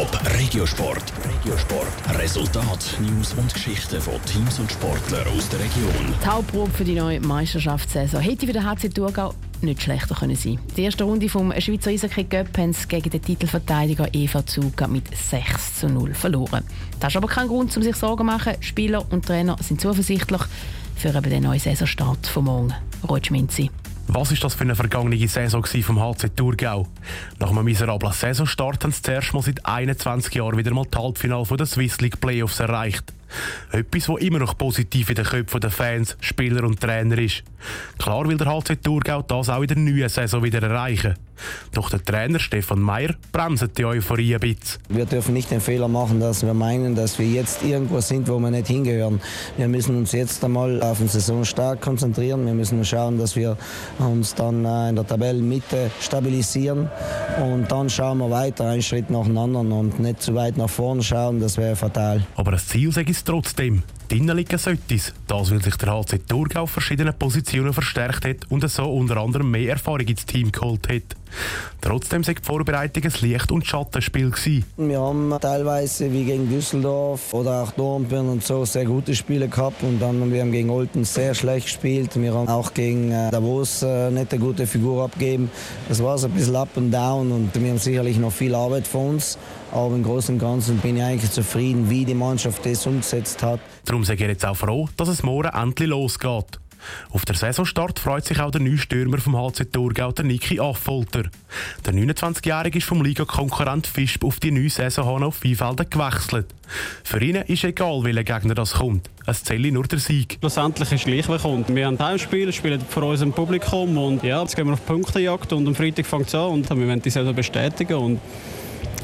Top Regiosport. Regiosport. Resultat, News und Geschichten von Teams und Sportlern aus der Region. Die Hauptprobe für die neue Meisterschaftssaison hätte für den HC Thurgau nicht schlechter können sein. Die erste Runde vom Schweizer Eishockey haben gegen den Titelverteidiger Eva Zuga mit 6 zu 0 verloren. Das ist aber kein Grund, um sich Sorgen zu machen. Spieler und Trainer sind zuversichtlich für den neuen Saisonstart von morgen. Rutsch Minzi. Was ist das für eine vergangene Saison vom HC Thurgau? Nach einem miserablen Saisonstart haben sie zuerst mal seit 21 Jahren wieder mal das Halbfinale der Swiss League Playoffs erreicht. Etwas, was immer noch positiv in den Köpfen der Fans, Spieler und Trainer ist. Klar will der HC Thurgau das auch in der neuen Saison wieder erreichen. Doch der Trainer Stefan Mayer bremst die Euphorie ein bisschen. Wir dürfen nicht den Fehler machen, dass wir meinen, dass wir jetzt irgendwo sind, wo wir nicht hingehören. Wir müssen uns jetzt einmal auf den Saisonstart konzentrieren. Wir müssen schauen, dass wir uns dann äh, in der Tabellenmitte stabilisieren. Und dann schauen wir weiter, einen Schritt nach dem anderen und nicht zu weit nach vorne schauen, das wäre fatal. Aber das Ziel es trotzdem. Drinnen liegen sollte. Das, weil sich der HC Thurgau auf verschiedenen Positionen verstärkt hat und so unter anderem mehr Erfahrung ins Team geholt hat. Trotzdem war die Vorbereitung ein Licht- und Schattenspiel. Gewesen. Wir haben teilweise wie gegen Düsseldorf oder auch Dornbirn und so sehr gute Spiele gehabt und dann wir haben gegen Olten sehr schlecht gespielt. Wir haben auch gegen äh, Davos äh, nicht eine gute Figur abgegeben. Das war so ein bisschen up and down und wir haben sicherlich noch viel Arbeit vor uns. Aber im Großen und Ganzen bin ich eigentlich zufrieden, wie die Mannschaft das umgesetzt hat. Darum sage ich jetzt auch froh, dass es morgen endlich losgeht. Auf der Saisonstart freut sich auch der neue Stürmer vom HC Thurgau, der Niki Affolter. Der 29-Jährige ist vom Liga-Konkurrent Fischb auf die neue Saison auf Weinfelden gewechselt. Für ihn ist egal, welcher Gegner das kommt. Es zählt nur der Sieg. Schlussendlich ist gleich, wer kommt. Wir haben Heimspiel, spielen vor unserem Publikum und ja, jetzt gehen wir auf Punktejagd und am Freitag fängt es an und wir wollen die Saison bestätigen und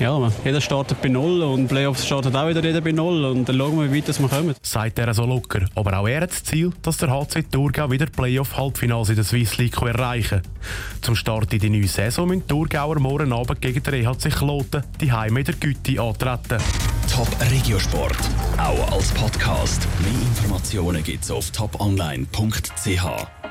ja, jeder startet bei Null und Playoffs startet auch wieder jeder bei Null und dann schauen wir, wie weit wir kommen. Sagt er so locker. Aber auch er hat das Ziel, dass der HC Thurgau wieder Playoff-Halbfinals in der Swiss League erreichen kann. Zum Start in die neue Saison müssen Thurgauer morgen Abend gegen den EHC Kloten die Heime der Güte antreten. Top Regiosport, auch als Podcast. Mehr Informationen gibt's auf toponline.ch.